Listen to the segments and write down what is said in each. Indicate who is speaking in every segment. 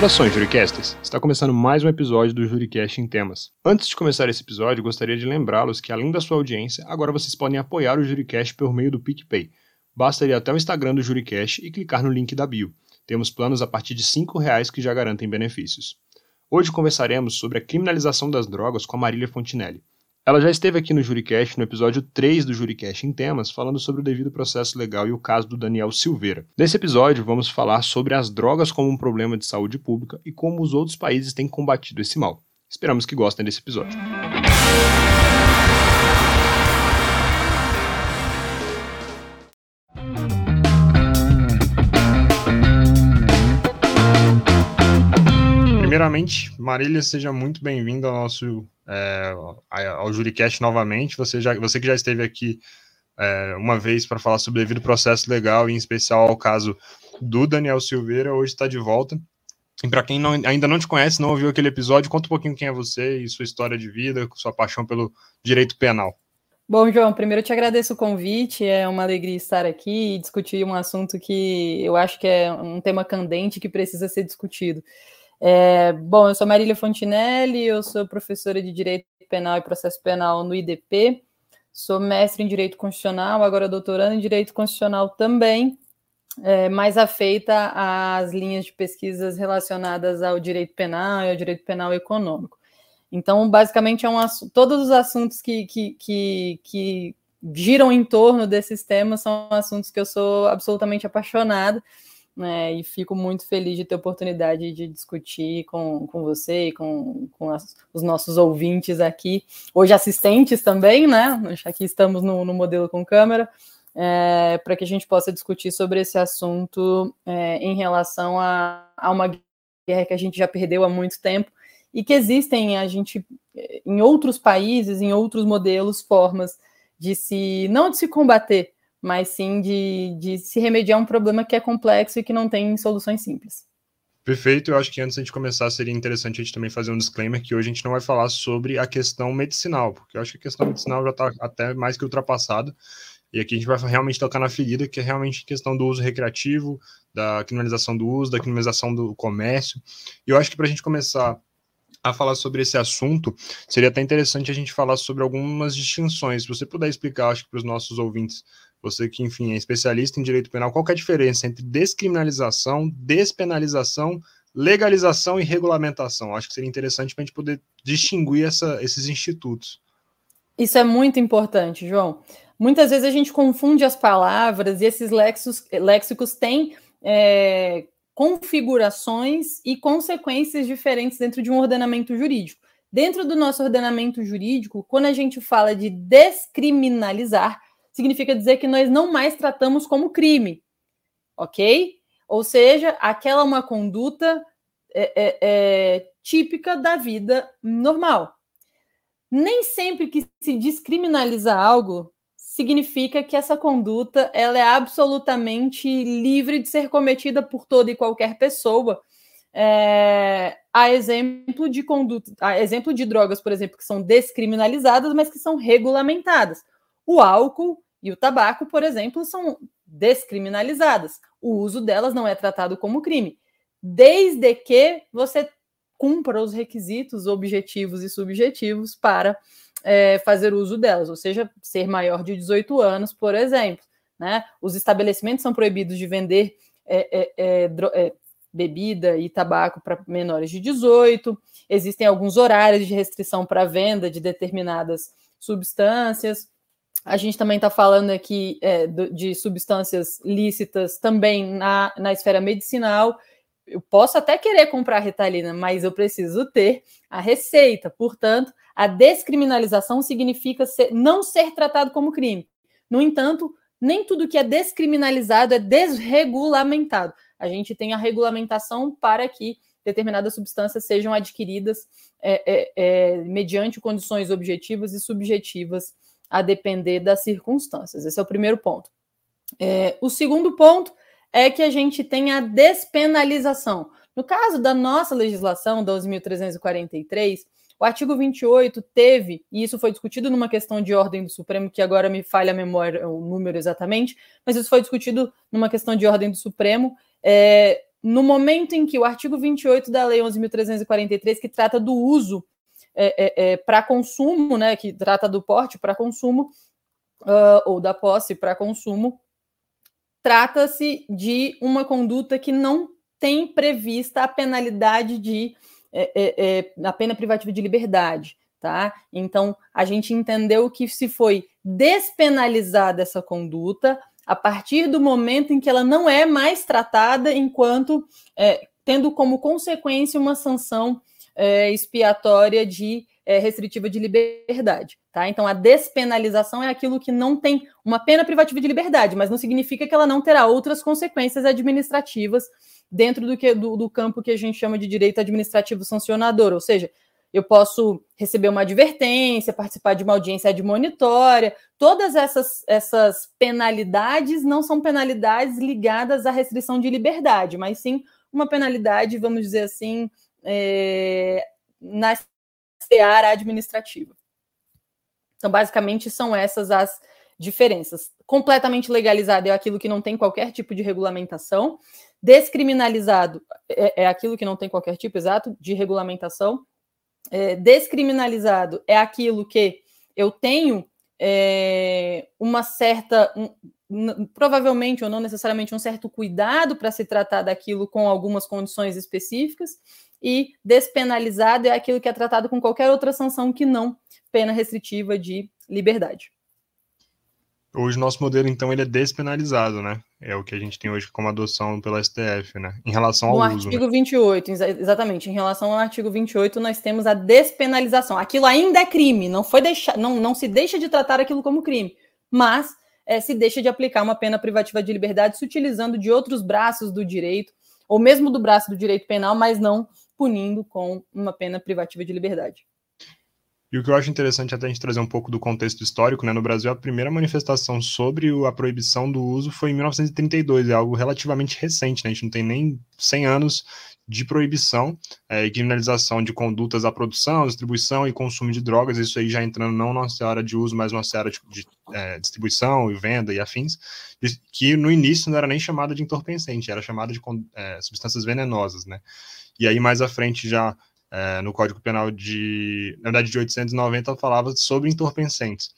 Speaker 1: Saudações, Juricasters! Está começando mais um episódio do Juricast em Temas. Antes de começar esse episódio, gostaria de lembrá-los que, além da sua audiência, agora vocês podem apoiar o Juricast por meio do PicPay. Basta ir até o Instagram do Juricast e clicar no link da bio. Temos planos a partir de R$ reais que já garantem benefícios. Hoje conversaremos sobre a criminalização das drogas com a Marília Fontinelli. Ela já esteve aqui no Juricast, no episódio 3 do Juricast em Temas, falando sobre o devido processo legal e o caso do Daniel Silveira. Nesse episódio, vamos falar sobre as drogas como um problema de saúde pública e como os outros países têm combatido esse mal. Esperamos que gostem desse episódio. Primeiramente, Marília, seja muito bem-vinda ao nosso é, ao Juricast novamente. Você, já, você que já esteve aqui é, uma vez para falar sobre o devido processo legal, em especial ao caso do Daniel Silveira, hoje está de volta. E para quem não, ainda não te conhece, não ouviu aquele episódio, conta um pouquinho quem é você e sua história de vida, sua paixão pelo direito penal.
Speaker 2: Bom, João, primeiro eu te agradeço o convite, é uma alegria estar aqui e discutir um assunto que eu acho que é um tema candente que precisa ser discutido. É, bom, eu sou Marília Fontinelli, eu sou professora de Direito Penal e Processo Penal no IDP, sou mestre em Direito Constitucional, agora doutorando em Direito Constitucional também, é, mais afeita às linhas de pesquisas relacionadas ao direito penal e ao direito penal econômico. Então, basicamente, é um, todos os assuntos que, que, que, que giram em torno desses temas são assuntos que eu sou absolutamente apaixonada né, e fico muito feliz de ter a oportunidade de discutir com, com você e com, com as, os nossos ouvintes aqui, hoje assistentes também, né? Aqui estamos no, no modelo com câmera, é, para que a gente possa discutir sobre esse assunto é, em relação a, a uma guerra que a gente já perdeu há muito tempo e que existem a gente em outros países, em outros modelos, formas de se não de se combater, mas sim de, de se remediar um problema que é complexo e que não tem soluções simples.
Speaker 1: Perfeito, eu acho que antes de começar seria interessante a gente também fazer um disclaimer que hoje a gente não vai falar sobre a questão medicinal, porque eu acho que a questão medicinal já está até mais que ultrapassada, e aqui a gente vai realmente tocar na ferida, que é realmente a questão do uso recreativo, da criminalização do uso, da criminalização do comércio, e eu acho que para a gente começar a falar sobre esse assunto, seria até interessante a gente falar sobre algumas distinções. Se você puder explicar, acho que para os nossos ouvintes, você que, enfim, é especialista em direito penal, qual é a diferença entre descriminalização, despenalização, legalização e regulamentação? Acho que seria interessante para a gente poder distinguir essa, esses institutos.
Speaker 2: Isso é muito importante, João. Muitas vezes a gente confunde as palavras e esses léxicos, léxicos têm é, configurações e consequências diferentes dentro de um ordenamento jurídico. Dentro do nosso ordenamento jurídico, quando a gente fala de descriminalizar, significa dizer que nós não mais tratamos como crime, ok? Ou seja, aquela é uma conduta é, é, é, típica da vida normal. Nem sempre que se descriminaliza algo significa que essa conduta ela é absolutamente livre de ser cometida por toda e qualquer pessoa. É, a exemplo de conduta, a exemplo de drogas, por exemplo, que são descriminalizadas, mas que são regulamentadas. O álcool e o tabaco, por exemplo, são descriminalizadas. O uso delas não é tratado como crime, desde que você cumpra os requisitos objetivos e subjetivos para é, fazer uso delas, ou seja, ser maior de 18 anos, por exemplo. Né? Os estabelecimentos são proibidos de vender é, é, é, é bebida e tabaco para menores de 18, existem alguns horários de restrição para venda de determinadas substâncias. A gente também está falando aqui é, de substâncias lícitas também na, na esfera medicinal. Eu posso até querer comprar retalina, mas eu preciso ter a receita. Portanto, a descriminalização significa ser, não ser tratado como crime. No entanto, nem tudo que é descriminalizado é desregulamentado. A gente tem a regulamentação para que determinadas substâncias sejam adquiridas é, é, é mediante condições objetivas e subjetivas a depender das circunstâncias. Esse é o primeiro ponto. É, o segundo ponto é que a gente tem a despenalização. No caso da nossa legislação, 12.343, o artigo 28 teve, e isso foi discutido numa questão de ordem do Supremo, que agora me falha a memória, o número exatamente, mas isso foi discutido numa questão de ordem do Supremo, é, no momento em que o artigo 28 da Lei 11.343, que trata do uso é, é, é para consumo, né, que trata do porte para consumo, uh, ou da posse para consumo, trata-se de uma conduta que não tem prevista a penalidade de é, é, a pena privativa de liberdade, tá? Então a gente entendeu que se foi despenalizada essa conduta a partir do momento em que ela não é mais tratada enquanto é, tendo como consequência uma sanção é, expiatória de é, restritiva de liberdade. Tá? Então, a despenalização é aquilo que não tem uma pena privativa de liberdade, mas não significa que ela não terá outras consequências administrativas dentro do, que, do, do campo que a gente chama de direito administrativo sancionador, ou seja, eu posso receber uma advertência, participar de uma audiência admonitória. Todas essas, essas penalidades não são penalidades ligadas à restrição de liberdade, mas sim uma penalidade, vamos dizer assim, é, na seara administrativa. Então, basicamente, são essas as diferenças. Completamente legalizado é aquilo que não tem qualquer tipo de regulamentação. Descriminalizado é, é aquilo que não tem qualquer tipo, exato, de regulamentação. É, descriminalizado é aquilo que eu tenho é, uma certa, um, provavelmente ou não necessariamente um certo cuidado para se tratar daquilo com algumas condições específicas e despenalizado é aquilo que é tratado com qualquer outra sanção que não pena restritiva de liberdade.
Speaker 1: Hoje nosso modelo, então, ele é despenalizado, né? É o que a gente tem hoje como adoção pela STF, né? Em relação ao
Speaker 2: no
Speaker 1: uso.
Speaker 2: artigo
Speaker 1: né?
Speaker 2: 28, exatamente. Em relação ao artigo 28, nós temos a despenalização. Aquilo ainda é crime, não foi deixar, não, não se deixa de tratar aquilo como crime, mas é, se deixa de aplicar uma pena privativa de liberdade se utilizando de outros braços do direito, ou mesmo do braço do direito penal, mas não punindo com uma pena privativa de liberdade.
Speaker 1: E o que eu acho interessante até a gente trazer um pouco do contexto histórico, né? No Brasil, a primeira manifestação sobre a proibição do uso foi em 1932, é algo relativamente recente, né? A gente não tem nem 100 anos de proibição é, e criminalização de condutas da produção, distribuição e consumo de drogas, isso aí já entrando não na seara de uso, mas na seara de, de é, distribuição e venda e afins, que no início não era nem chamada de entorpecente, era chamada de é, substâncias venenosas, né? E aí, mais à frente, já é, no Código Penal de, na verdade, de 890, falava sobre entorpecentes.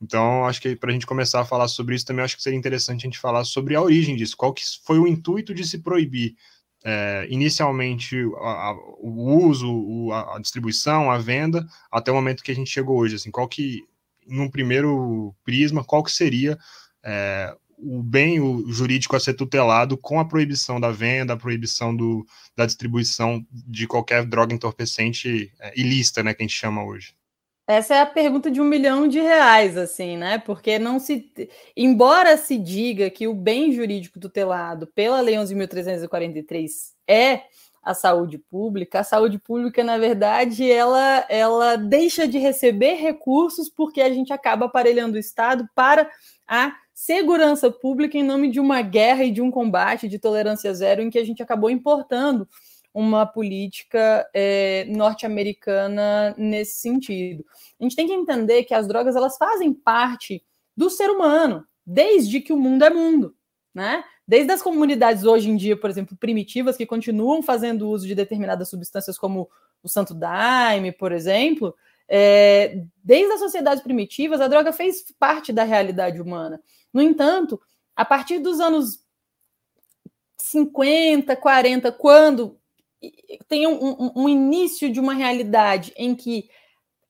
Speaker 1: Então, acho que para a gente começar a falar sobre isso também, acho que seria interessante a gente falar sobre a origem disso, qual que foi o intuito de se proibir é, inicialmente a, a, o uso, a, a, distribuição, a venda, até o momento que a gente chegou hoje, assim, qual que, num primeiro prisma, qual que seria é, o bem o jurídico a ser tutelado com a proibição da venda, a proibição do, da distribuição de qualquer droga entorpecente é, ilícita, né, que a gente chama hoje.
Speaker 2: Essa é a pergunta de um milhão de reais, assim, né? Porque não se. Embora se diga que o bem jurídico tutelado pela Lei 11.343 é a saúde pública, a saúde pública, na verdade, ela, ela deixa de receber recursos porque a gente acaba aparelhando o Estado para a segurança pública em nome de uma guerra e de um combate de tolerância zero em que a gente acabou importando uma política é, norte-americana nesse sentido. A gente tem que entender que as drogas elas fazem parte do ser humano desde que o mundo é mundo, né? Desde as comunidades hoje em dia, por exemplo, primitivas que continuam fazendo uso de determinadas substâncias como o santo daime, por exemplo, é, desde as sociedades primitivas, a droga fez parte da realidade humana. No entanto, a partir dos anos 50, 40, quando tem um, um, um início de uma realidade em que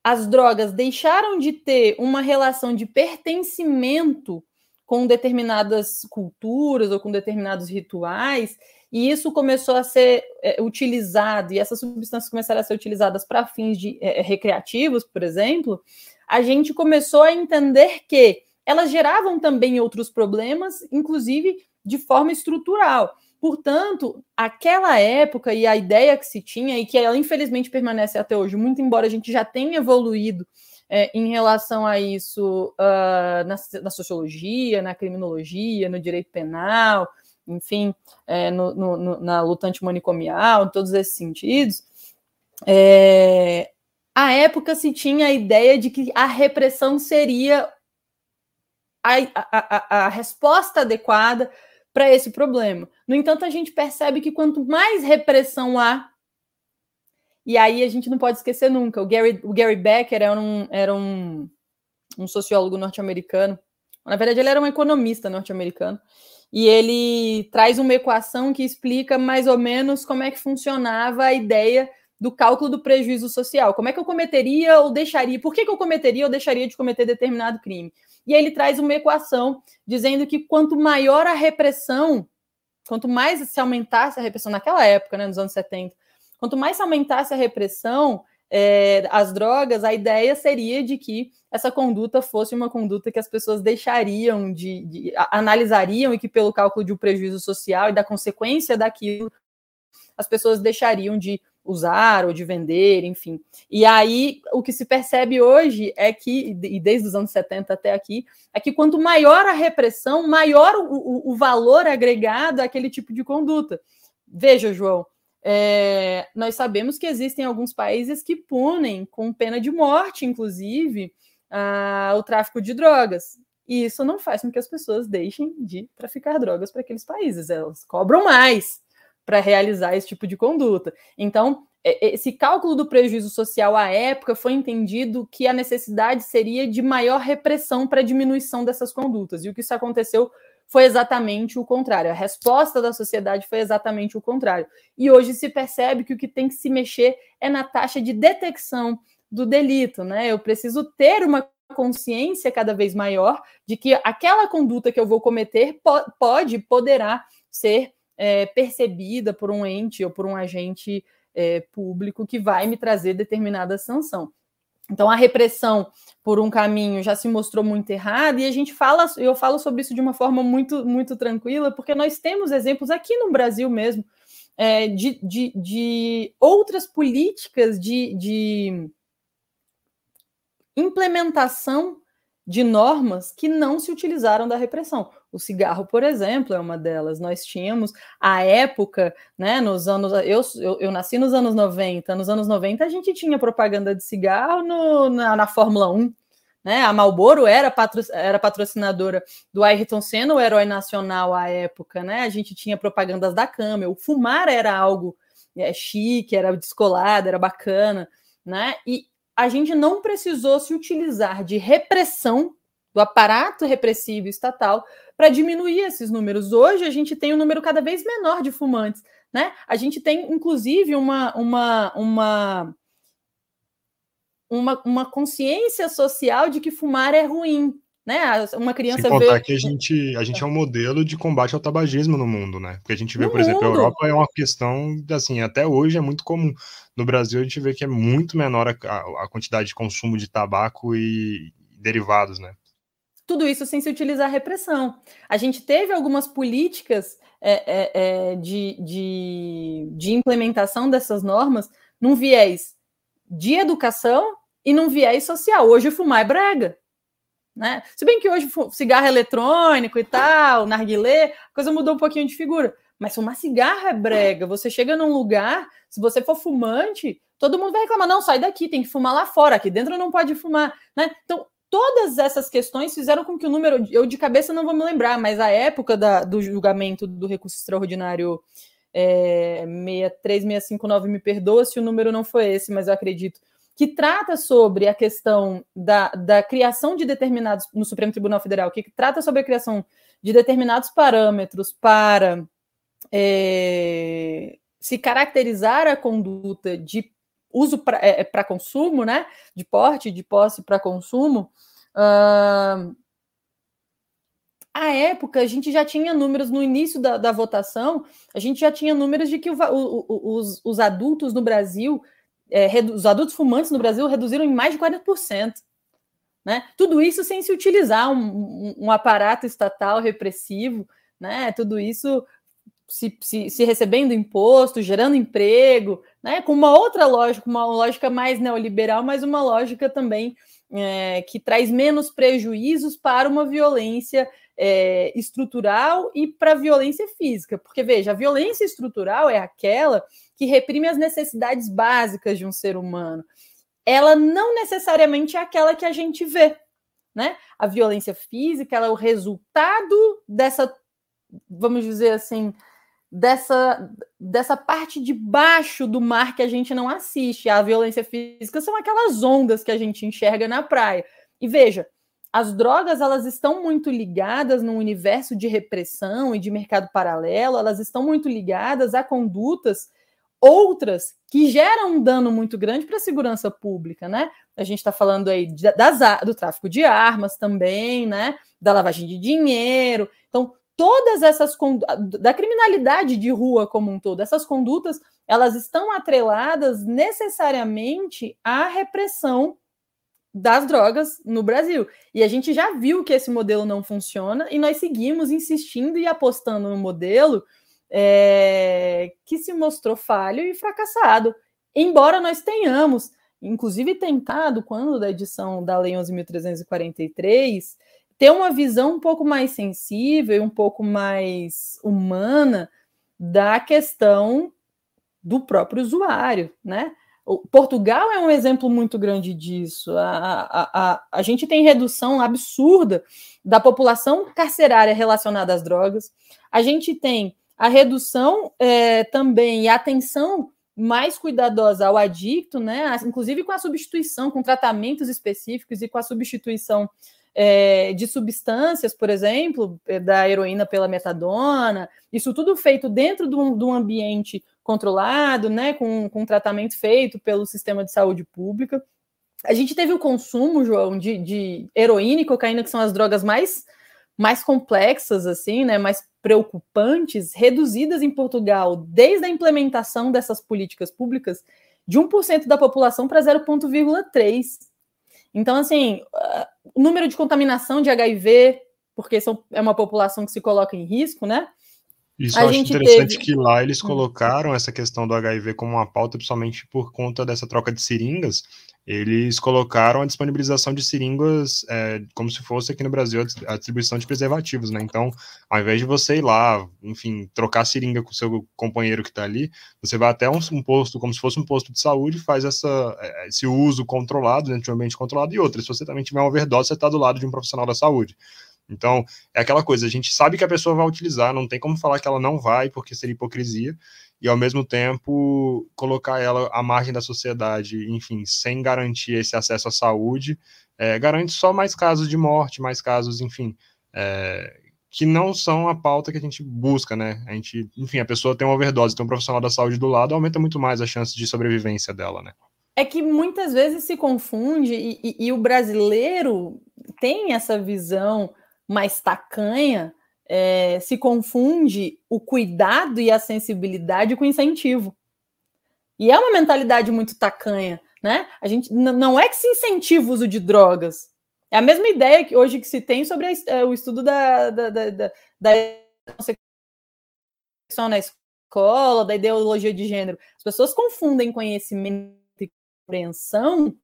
Speaker 2: as drogas deixaram de ter uma relação de pertencimento com determinadas culturas ou com determinados rituais e isso começou a ser é, utilizado, e essas substâncias começaram a ser utilizadas para fins de, é, recreativos, por exemplo, a gente começou a entender que elas geravam também outros problemas, inclusive de forma estrutural. Portanto, aquela época e a ideia que se tinha, e que ela infelizmente permanece até hoje, muito embora a gente já tenha evoluído é, em relação a isso uh, na, na, sociologia, na criminologia, no direito penal, enfim, é, no, no, na luta antimanicomial, em todos esses sentidos, é, a época se tinha a ideia de que a repressão seria a, a, a, resposta adequada para esse problema. No entanto, a gente percebe que quanto mais repressão há, e aí a gente não pode esquecer nunca, o Gary, o Gary Becker era um, era um, um sociólogo norte-americano, na verdade ele era um economista norte-americano, e ele traz uma equação que explica mais ou menos como é que funcionava a ideia do cálculo do prejuízo social. Como é que eu cometeria ou deixaria, por que, que eu cometeria ou deixaria de cometer determinado crime? E aí ele traz uma equação dizendo que quanto maior a repressão, quanto mais se aumentasse a repressão naquela época, né, nos anos 70, quanto mais se aumentasse a repressão, é, as drogas, a ideia seria de que essa conduta fosse uma conduta que as pessoas deixariam de, de analisariam e que pelo cálculo de um prejuízo social e da consequência daquilo, as pessoas deixariam de usar ou de vender, enfim. E aí o que se percebe hoje é que, e desde os anos 70 até aqui, é que quanto maior a repressão, maior o, o, valor agregado àquele tipo de conduta. Veja, João, é, nós sabemos que existem alguns países que punem com pena de morte, inclusive, a, o tráfico de drogas. E isso não faz com que as pessoas deixem de traficar drogas para aqueles países, elas cobram mais para realizar esse tipo de conduta. Então, é, é, esse cálculo do prejuízo social à época foi entendido que a necessidade seria de maior repressão para diminuição dessas condutas. E o que isso aconteceu foi exatamente o contrário. A resposta da sociedade foi exatamente o contrário. E hoje se percebe que o que tem que se mexer é na taxa de detecção do delito, né? Eu preciso ter uma consciência cada vez maior de que aquela conduta que eu vou cometer pode, poderá ser é, percebida por um ente ou por um agente é, público que vai me trazer determinada sanção. Então a repressão por um caminho já se mostrou muito errada e a gente fala, eu falo sobre isso de uma forma muito muito tranquila, porque nós temos exemplos aqui no Brasil mesmo é, de, de, de, outras políticas de, de implementação de normas que não se utilizaram da repressão. O cigarro, por exemplo, é uma delas. Nós tínhamos a época, né, nos anos. Eu, eu, eu, nasci nos anos 90. Nos anos 90, a gente tinha propaganda de cigarro no, na, na Fórmula 1. Né? A Marlboro era, patro, era patrocinadora do Ayrton Senna, o herói nacional à época. Né? A gente tinha propagandas da Câmara. O fumar era algo é, chique, era descolado, era bacana. Né? E a gente não precisou se utilizar de repressão do aparato repressivo estatal para diminuir esses números. Hoje a gente tem um número cada vez menor de fumantes, né? A gente tem inclusive uma uma uma uma, uma consciência social de que fumar é ruim, né? Uma criança Sem
Speaker 1: contar vê... que a gente, a gente é um modelo de combate ao tabagismo no mundo, né? Porque a gente vê, no por mundo. exemplo, a Europa é uma questão, assim, até hoje é muito comum. No Brasil a gente vê que é muito menor a, a quantidade de consumo de tabaco e derivados, né?
Speaker 2: Tudo isso sem se utilizar repressão. A gente teve algumas políticas é, é, é, de, de, de implementação dessas normas num viés de educação e num viés social. Hoje fumar é brega. Né? Se bem que hoje cigarro eletrônico e tal, narguilé, a coisa mudou um pouquinho de figura. Mas fumar cigarro é brega. Você chega num lugar, se você for fumante, todo mundo vai reclamar: não, sai daqui, tem que fumar lá fora, aqui dentro não pode fumar. Né? Então, todas essas questões fizeram com que o número, eu de cabeça não vou me lembrar, mas a época da, do julgamento do recurso extraordinário é, 63659 me perdoa se o número não foi esse, mas eu acredito que trata sobre a questão da, da criação de determinados, no Supremo Tribunal Federal, que trata sobre a criação de determinados parâmetros para é, se caracterizar a conduta de uso para é, consumo, né? De porte, de posse para consumo. Uh, à época, a gente já tinha números no início da, da votação, a gente já tinha números de que o, o, os, os adultos no Brasil é, os adultos fumantes no Brasil reduziram em mais de 40%. Né? Tudo isso sem se utilizar um, um, um aparato estatal repressivo, né? tudo isso se, se, se, recebendo imposto, gerando emprego, né? com uma outra lógica, uma lógica mais neoliberal, mas uma lógica também é, que traz menos prejuízos para uma violência é, estrutural e para a violência física. Porque, veja, a violência estrutural é aquela que reprime as necessidades básicas de um ser humano. Ela não necessariamente é aquela que a gente vê. Né? A violência física é o resultado dessa vamos dizer assim, dessa, dessa parte de baixo do mar que a gente não assiste. A violência física são aquelas ondas que a gente enxerga na praia. E veja, as drogas elas estão muito ligadas no universo de repressão e de mercado paralelo, elas estão muito ligadas a condutas outras que geram um dano muito grande para a segurança pública, né? A gente está falando aí das, do tráfico de armas também, né? Da lavagem de dinheiro. Então, todas essas da criminalidade de rua como um todo, essas condutas, elas estão atreladas necessariamente à repressão das drogas no Brasil. E a gente já viu que esse modelo não funciona e nós seguimos insistindo e apostando no modelo é, que se mostrou falho e fracassado. Embora nós tenhamos, inclusive, tentado, quando da edição da Lei 11.343, ter uma visão um pouco mais sensível, um pouco mais humana da questão do próprio usuário, né? Portugal é um exemplo muito grande disso. A, a, a, a gente tem redução absurda da população carcerária relacionada às drogas. A gente tem a redução é, também e a atenção mais cuidadosa ao adicto, né? Inclusive com a substituição, com tratamentos específicos e com a substituição é, de substâncias, por exemplo, é, da heroína pela metadona, isso tudo feito dentro de um, de um ambiente controlado, né, com, com tratamento feito pelo sistema de saúde pública. A gente teve o consumo, João, de, de heroína e cocaína, que são as drogas mais, mais complexas, assim, né, mais preocupantes, reduzidas em Portugal desde a implementação dessas políticas públicas de 1% da população para 0,3%. Então, assim, o número de contaminação de HIV, porque são, é uma população que se coloca em risco, né?
Speaker 1: Isso a eu acho interessante teve... que lá eles hum. colocaram essa questão do HIV como uma pauta, principalmente por conta dessa troca de seringas. Eles colocaram a disponibilização de seringas é, como se fosse aqui no Brasil a distribuição de preservativos, né? Então, ao invés de você ir lá, enfim, trocar seringa com o seu companheiro que está ali, você vai até um, um, posto, como se fosse um posto de saúde, faz essa, é, esse uso controlado, dentro de um ambiente controlado, e outra, se você também tiver uma overdose, você está do lado de um profissional da saúde. Então, é aquela coisa, a gente sabe que a pessoa vai utilizar, não tem como falar que ela não vai, porque seria hipocrisia, e ao mesmo tempo colocar ela à margem da sociedade, enfim, sem garantir esse acesso à saúde, é, garante só mais casos de morte, mais casos, enfim, é, que não são a pauta que a gente busca, né? A gente, enfim, a pessoa tem uma overdose, tem um profissional da saúde do lado, aumenta muito mais a chance de sobrevivência dela, né?
Speaker 2: É que muitas vezes se confunde e, e, e o brasileiro tem essa visão mais tacanha, é, se confunde o cuidado e a sensibilidade com incentivo. E é uma mentalidade muito tacanha, né? A gente não é que se incentiva o uso de drogas. É a mesma ideia que hoje que se tem sobre a, é, o estudo da, da, da, da, da na escola, da ideologia de gênero. As pessoas confundem conhecimento e compreensão,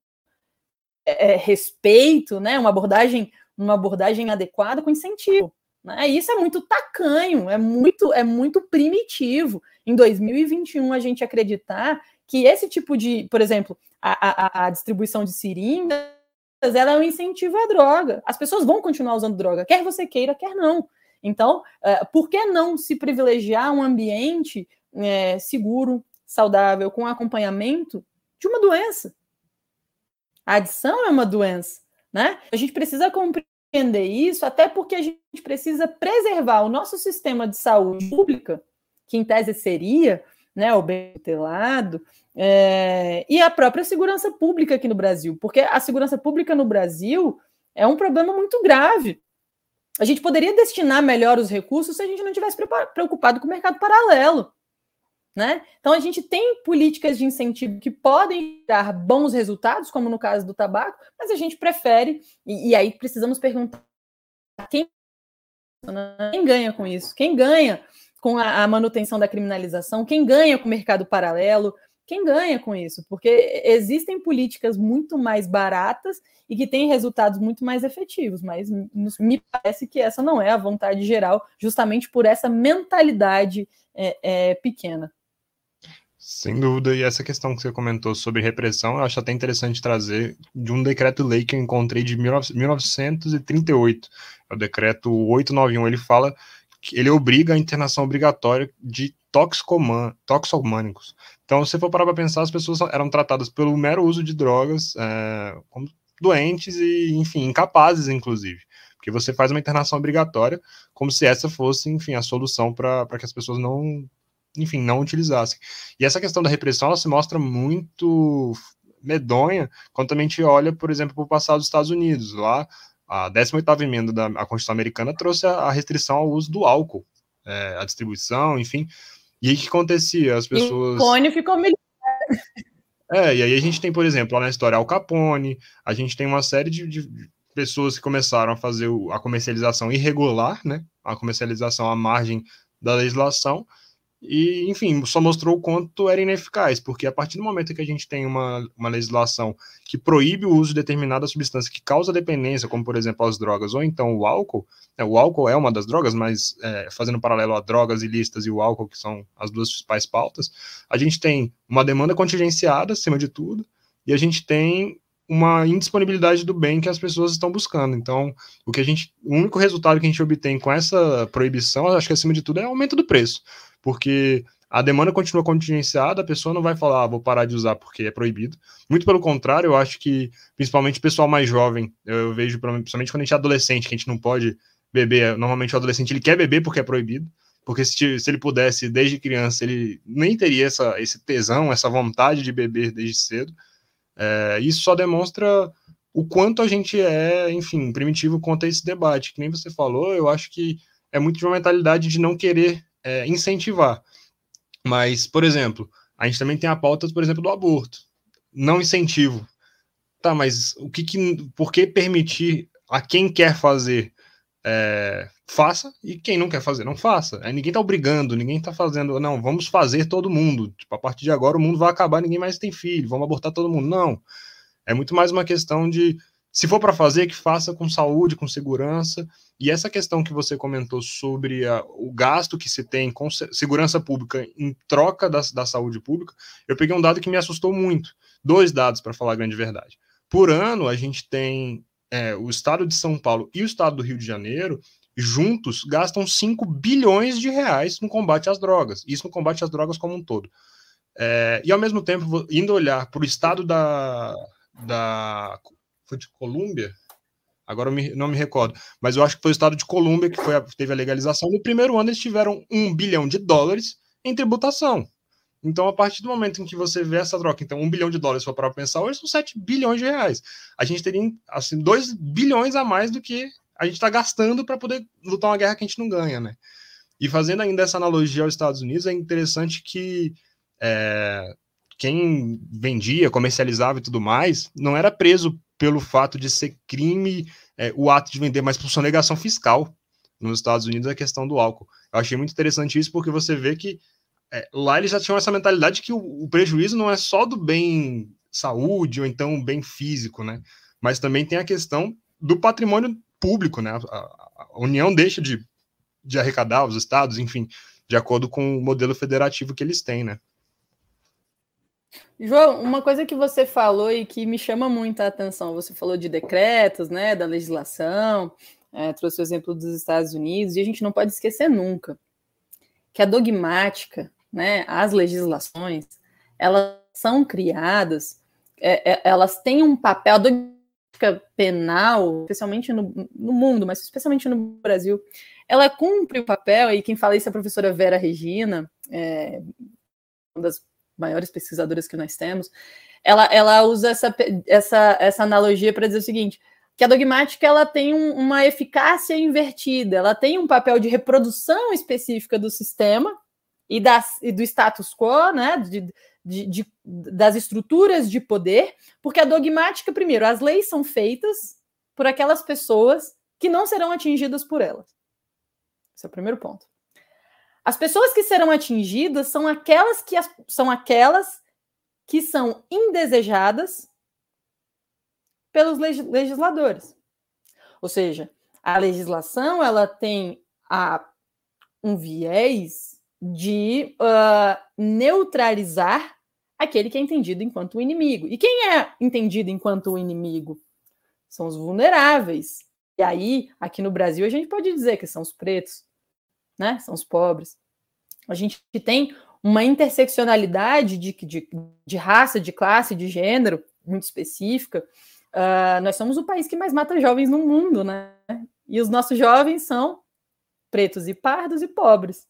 Speaker 2: é, respeito, né? Uma abordagem uma abordagem adequada com incentivo. Né? Isso é muito tacanho, é muito, é muito primitivo. Em 2021, a gente acreditar que esse tipo de, por exemplo, a, a, a distribuição de seringas, ela é um incentivo à droga. As pessoas vão continuar usando droga, quer você queira, quer não. Então, uh, por que não se privilegiar um ambiente uh, seguro, saudável, com acompanhamento de uma doença? A adição é uma doença, né? A gente precisa compreender entender isso, até porque a gente precisa preservar o nosso sistema de saúde pública, que em tese seria né, o bem tutelado, é, e a própria segurança pública aqui no Brasil, porque a segurança pública no Brasil é um problema muito grave. A gente poderia destinar melhor os recursos se a gente não tivesse preocupado com o mercado paralelo. Né? Então, a gente tem políticas de incentivo que podem dar bons resultados, como no caso do tabaco, mas a gente prefere, e, e aí precisamos perguntar quem, quem, ganha com isso? Quem ganha com a, a manutenção da criminalização? Quem ganha com o mercado paralelo? Quem ganha com isso? Porque existem políticas muito mais baratas e que têm resultados muito mais efetivos, mas me parece que essa não é a vontade geral, justamente por essa mentalidade é, é, pequena.
Speaker 1: Sem dúvida, e essa questão que você comentou sobre repressão, eu acho até interessante trazer de um decreto-lei que eu encontrei de 1938, é o decreto 891, ele fala ele obriga a internação obrigatória de toxicomânicos. Então, se for parar para pensar, as pessoas eram tratadas pelo mero uso de drogas é, como doentes e, enfim, incapazes, inclusive. Porque você faz uma internação obrigatória, como se essa fosse, enfim, a solução para que as pessoas não, enfim, não utilizassem. E essa questão da repressão, ela se mostra muito medonha quando a gente olha, por exemplo, para o passado dos Estados Unidos. Lá, a 18ª emenda da Constituição Americana trouxe a, restrição ao uso do álcool, é, a distribuição, enfim. E aí o que acontecia? As pessoas...
Speaker 2: O Cone ficou melhor.
Speaker 1: É, e aí a gente tem, por exemplo, lá na história Al Capone, a gente tem uma série de, de pessoas que começaram a fazer a comercialização irregular, né? A comercialização à margem da legislação, e, enfim, só mostrou o quanto era ineficaz, porque a partir do momento que a gente tem uma, uma legislação que proíbe o uso de determinada substância que causa dependência, como por exemplo as drogas, ou então o álcool, né, o álcool é uma das drogas, mas é, fazendo paralelo a drogas ilícitas e o álcool, que são as duas principais pautas, a gente tem uma demanda contingenciada, acima de tudo, e a gente tem uma indisponibilidade do bem que as pessoas estão buscando. Então, o que a gente, o único resultado que a gente obtém com essa proibição, acho que acima de tudo é o aumento do preço porque a demanda continua contingenciada, a pessoa não vai falar, ah, vou parar de usar porque é proibido. Muito pelo contrário, eu acho que, principalmente o pessoal mais jovem, eu vejo, principalmente quando a gente é adolescente, que a gente não pode beber, normalmente o adolescente ele quer beber porque é proibido, porque se, se ele pudesse, desde criança, ele nem teria essa, esse tesão, essa vontade de beber desde cedo. É, isso só demonstra o quanto a gente é, enfim, primitivo quanto a esse debate. Que nem você falou, eu acho que é muito de uma mentalidade de não querer é, incentivar. Mas, por exemplo, a gente também tem a pauta, por exemplo, do aborto. Não incentivo. Tá, mas o que, que por que permitir a quem quer fazer é, faça e quem não quer fazer não faça. Aí ninguém tá obrigando, ninguém tá fazendo, não, vamos fazer todo mundo. Tipo, a partir de agora o mundo vai acabar, ninguém mais tem filho, vamos abortar todo mundo. Não. É muito mais uma questão de se for para fazer, que faça com saúde, com segurança. E essa questão que você comentou sobre a, o gasto que se tem com segurança pública em troca da, da saúde pública, eu peguei um dado que me assustou muito. Dois dados, para falar a grande verdade. Por ano, a gente tem é, o estado de São Paulo e o estado do Rio de Janeiro, juntos, gastam 5 bilhões de reais no combate às drogas. Isso no combate às drogas como um todo. É, e ao mesmo tempo, indo olhar para o estado da, da foi de Colômbia? Agora eu me, não me recordo, mas eu acho que foi o estado de Colômbia que a, teve a legalização. No primeiro ano, eles tiveram um bilhão de dólares em tributação. Então, a partir do momento em que você vê essa troca, então, um bilhão de dólares, para pensar, hoje são 7 bilhões de reais. A gente teria, assim, 2 bilhões a mais do que a gente está gastando para poder lutar uma guerra que a gente não ganha, né? E fazendo ainda essa analogia aos Estados Unidos, é interessante que é, quem vendia, comercializava e tudo mais, não era preso pelo fato de ser crime é, o ato de vender, mas por sonegação fiscal. Nos Estados Unidos, a questão do álcool. Eu achei muito interessante isso, porque você vê que é, lá eles já tinham essa mentalidade que o, o, prejuízo não é só do bem saúde ou então bem físico, né? Mas também tem a questão do patrimônio público, né? A, a, União deixa de, de arrecadar os estados, enfim, de acordo com o modelo federativo que eles têm, né?
Speaker 2: João, uma coisa que você falou e que me chama muita atenção, você falou de decretos, né, da legislação, é, trouxe o exemplo dos Estados Unidos, e a gente não pode esquecer nunca que a dogmática, né, as legislações, elas são criadas, é, é, elas têm um papel, a dogmática penal, especialmente no, no mundo, mas especialmente no Brasil, ela cumpre o papel, e quem fala isso é a professora Vera Regina, é, uma das maiores pesquisadoras que nós temos, ela, ela usa essa, essa, essa analogia para dizer o seguinte: que a dogmática ela tem um, uma eficácia invertida, ela tem um papel de reprodução específica do sistema e, das, e do status quo, né, de, de, de, das estruturas de poder, porque a dogmática, primeiro, as leis são feitas por aquelas pessoas que não serão atingidas por elas. Esse é o primeiro ponto. As pessoas que serão atingidas são aquelas que são aquelas que são indesejadas pelos legisladores. Ou seja, a legislação ela tem a, um viés de uh, neutralizar aquele que é entendido enquanto inimigo. E quem é entendido enquanto inimigo? São os vulneráveis. E aí, aqui no Brasil, a gente pode dizer que são os pretos, né? São os pobres. A gente tem uma interseccionalidade de, de, de raça, de classe, de gênero muito específica. Uh, nós somos o país que mais mata jovens no mundo, né? E os nossos jovens são pretos e pardos e pobres,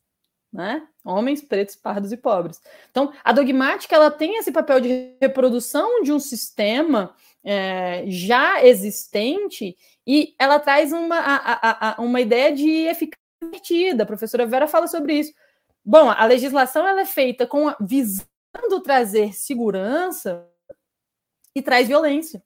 Speaker 2: né? Homens pretos, pardos e pobres. Então, a dogmática ela tem esse papel de reprodução de um sistema é, já existente e ela traz uma, a, a, uma ideia de eficácia. A professora Vera fala sobre isso. Bom, a legislação ela é feita com a, visando trazer segurança e traz violência.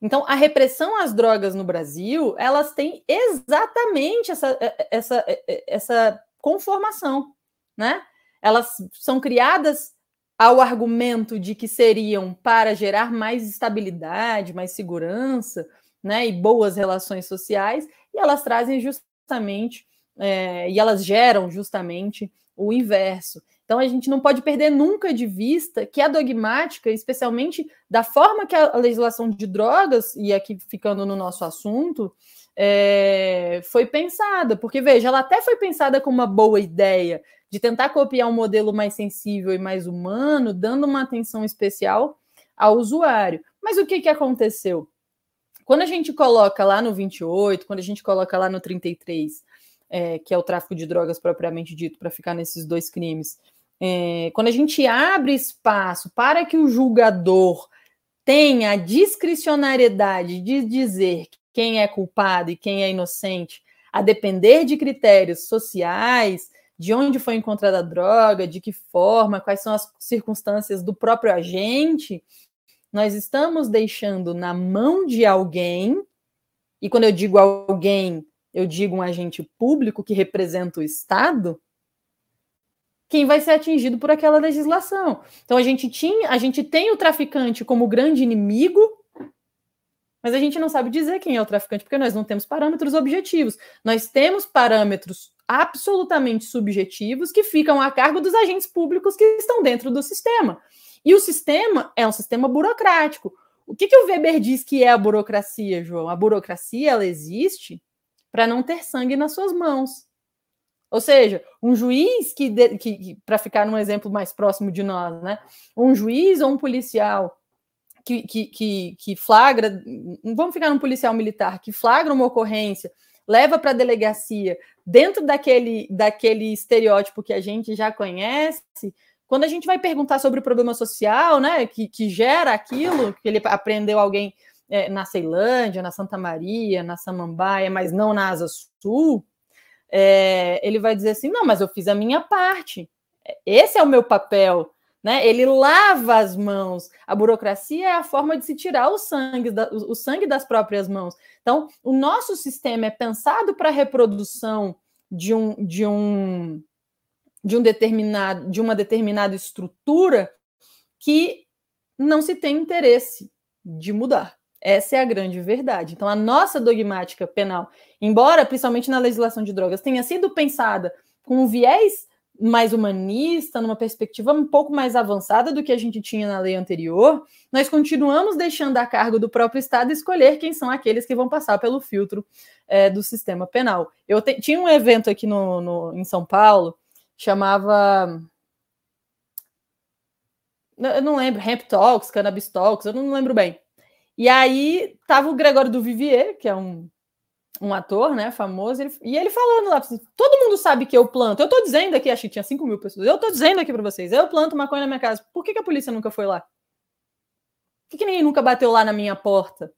Speaker 2: Então, a repressão às drogas no Brasil, elas têm exatamente essa, essa, essa conformação, né? Elas são criadas ao argumento de que seriam para gerar mais estabilidade, mais segurança, né, e boas relações sociais, e elas trazem justamente, é, e elas geram justamente o inverso. Então a gente não pode perder nunca de vista que a dogmática, especialmente da forma que a legislação de drogas, e aqui ficando no nosso assunto, é, foi pensada, porque veja, ela até foi pensada com uma boa ideia de tentar copiar um modelo mais sensível e mais humano, dando uma atenção especial ao usuário. Mas o que, que aconteceu? Quando a gente coloca lá no 28, quando a gente coloca lá no 33, é, que é o tráfico de drogas propriamente dito, para ficar nesses dois crimes, é, quando a gente abre espaço para que o julgador tenha a discricionariedade de dizer quem é culpado e quem é inocente, a depender de critérios sociais, de onde foi encontrada a droga, de que forma, quais são as circunstâncias do próprio agente, nós estamos deixando na mão de alguém, e quando eu digo alguém, eu digo um agente público que representa o Estado, quem vai ser atingido por aquela legislação. Então a gente tinha, a gente tem o traficante como grande inimigo, mas a gente não sabe dizer quem é o traficante, porque nós não temos parâmetros objetivos. Nós temos parâmetros absolutamente subjetivos que ficam a cargo dos agentes públicos que estão dentro do sistema. E o sistema é um sistema burocrático. O que, que o Weber diz que é a burocracia, João? A burocracia ela existe para não ter sangue nas suas mãos. Ou seja, um juiz que, que, que para ficar num exemplo mais próximo de nós, né? Um juiz ou um policial que, que, que, que flagra, vamos ficar num policial militar, que flagra uma ocorrência, leva para a delegacia, dentro daquele, daquele estereótipo que a gente já conhece, quando a gente vai perguntar sobre o problema social, né, que, que gera aquilo, que ele aprendeu alguém é, na Ceilândia, na Santa Maria, na Samambaia, mas não na Asa Sul, é, ele vai dizer assim: não, mas eu fiz a minha parte. Esse é o meu papel né? Ele lava as mãos. A burocracia é a forma de se tirar o sangue, o sangue das próprias mãos. Então, o nosso sistema é pensado para a reprodução de um, de um de um determinado de uma determinada estrutura que não se tem interesse de mudar. Essa é a grande verdade. Então, a nossa dogmática penal, embora principalmente na legislação de drogas tenha sido pensada com um viés mais humanista, numa perspectiva um pouco mais avançada do que a gente tinha na lei anterior, nós continuamos deixando a cargo do próprio Estado escolher quem são aqueles que vão passar pelo filtro é, do sistema penal. Eu te, tinha um evento aqui no, no, em São Paulo, chamava. Eu não lembro, Hemp Talks, Cannabis Talks, eu não lembro bem. E aí tava o Gregório do Vivier, que é um um ator, né, famoso, ele, e ele falando lá, assim, todo mundo sabe que eu planto, eu tô dizendo aqui, acho que tinha 5 mil pessoas, eu tô dizendo aqui para vocês, eu planto maconha na minha casa, por que, que a polícia nunca foi lá? Por que, que ninguém nunca bateu lá na minha porta?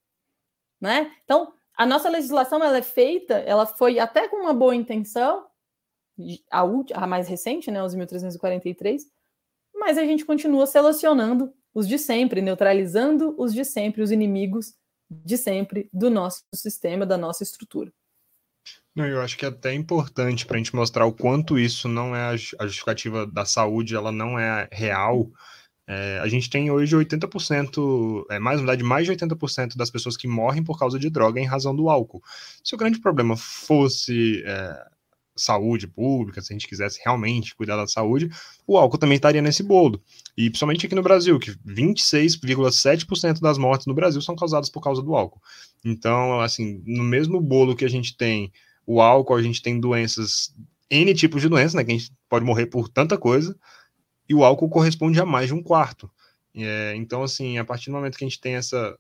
Speaker 2: Né? Então, a nossa legislação, ela é feita, ela foi até com uma boa intenção, a, última, a mais recente, né, os 1343, mas a gente continua selecionando os de sempre, neutralizando os de sempre, os inimigos de sempre do nosso sistema, da nossa estrutura.
Speaker 1: Não, eu acho que é até importante para a gente mostrar o quanto isso não é a justificativa da saúde, ela não é real. É, a gente tem hoje 80%, é, mais verdade, mais de 80% das pessoas que morrem por causa de droga em razão do álcool. Se o grande problema fosse é, saúde pública, se a gente quisesse realmente cuidar da saúde, o álcool também estaria nesse bolo. E principalmente aqui no Brasil, que 26,7% das mortes no Brasil são causadas por causa do álcool. Então, assim, no mesmo bolo que a gente tem o álcool, a gente tem doenças N tipos de doenças, né? Que a gente pode morrer por tanta coisa, e o álcool corresponde a mais de um quarto. É, então, assim, a partir do momento que a gente tem essa,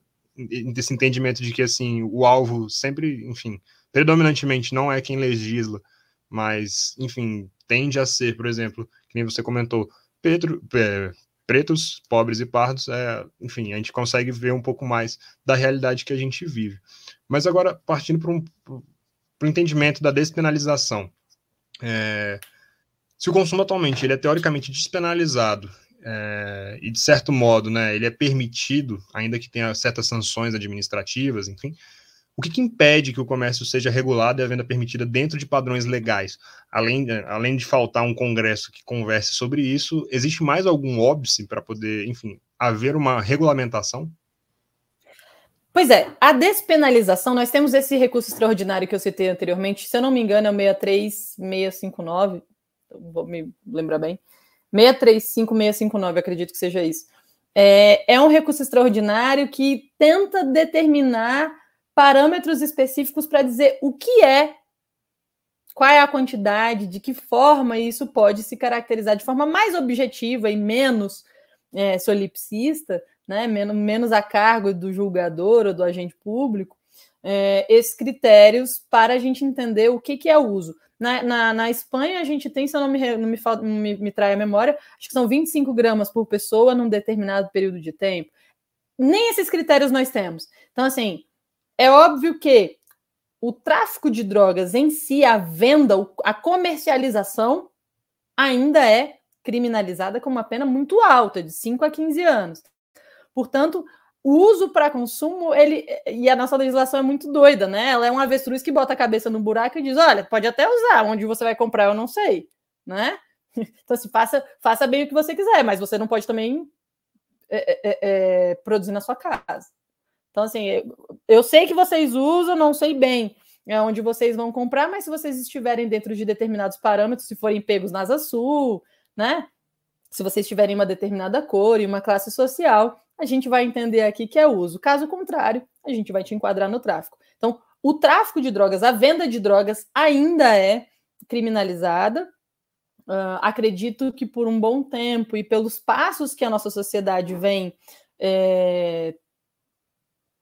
Speaker 1: esse entendimento de que, assim, o alvo sempre, enfim, predominantemente não é quem legisla, mas, enfim, tende a ser, por exemplo, que nem você comentou, Pedro, é, pretos, pobres e pardos, é, enfim, a gente consegue ver um pouco mais da realidade que a gente vive. Mas agora, partindo para um, o entendimento da despenalização. É, se o consumo atualmente ele é teoricamente despenalizado é, e de certo modo, né, ele é permitido, ainda que tenha certas sanções administrativas, enfim, o que, que, impede que o comércio seja regulado e a venda permitida dentro de padrões legais? Além, além de faltar um congresso que converse sobre isso, existe mais algum óbice para poder, enfim, haver uma regulamentação?
Speaker 2: Pois é, a despenalização, nós temos esse recurso extraordinário que eu citei anteriormente, se eu não me engano, é o 63659, vou me lembrar bem, 635659, acredito que seja isso. É, é um recurso extraordinário que tenta determinar parâmetros específicos para dizer o que é, qual é a quantidade, de que forma isso pode se caracterizar de forma mais objetiva e menos é, solipsista, né, menos, menos a cargo do julgador ou do agente público, é, esses critérios para a gente entender o que, que é o uso. Na, na, na, Espanha, a gente tem, se eu não me, não me, me, me trai a memória, acho que são 25 gramas por pessoa num determinado período de tempo. Nem esses critérios nós temos. Então, assim, é óbvio que o tráfico de drogas em si, a venda, a comercialização, ainda é criminalizada com uma pena muito alta, de 5 a 15 anos. Portanto, o uso para consumo, ele e a nossa legislação é muito doida, né? Ela é um avestruz que bota a cabeça no buraco e diz: olha, pode até usar, onde você vai comprar, eu não sei, né? Então, assim, faça, faça bem o que você quiser, mas você não pode também é, é, é, é produzir na sua casa. Então, assim, eu sei que vocês usam, não sei bem é onde vocês vão comprar, mas se vocês estiverem dentro de determinados parâmetros, se forem pegos na Asa Sul, né? Se vocês tiverem uma determinada cor e uma classe social, a gente vai entender aqui que é uso. Caso contrário, a gente vai te enquadrar no tráfico. Então, o tráfico de drogas, a venda de drogas ainda é criminalizada. Uh, acredito que por um bom tempo e pelos passos que a nossa sociedade vem é,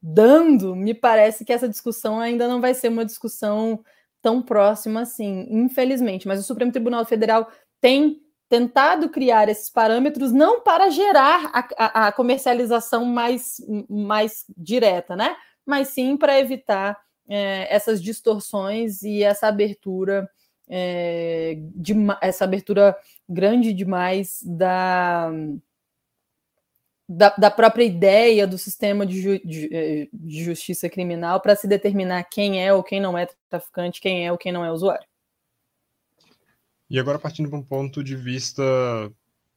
Speaker 2: dando, me parece que essa discussão ainda não vai ser uma discussão tão próxima assim, infelizmente. Mas o Supremo Tribunal Federal tem tentado criar esses parâmetros não para gerar a, a, a comercialização mais, mais direta, né? Mas sim para evitar é, essas distorções e essa abertura é, de, essa abertura grande demais da, da, da própria ideia do sistema de, ju, de, é, de justiça criminal para se determinar quem é ou quem não é traficante, quem é ou quem não é usuário.
Speaker 1: E agora, partindo para um ponto de vista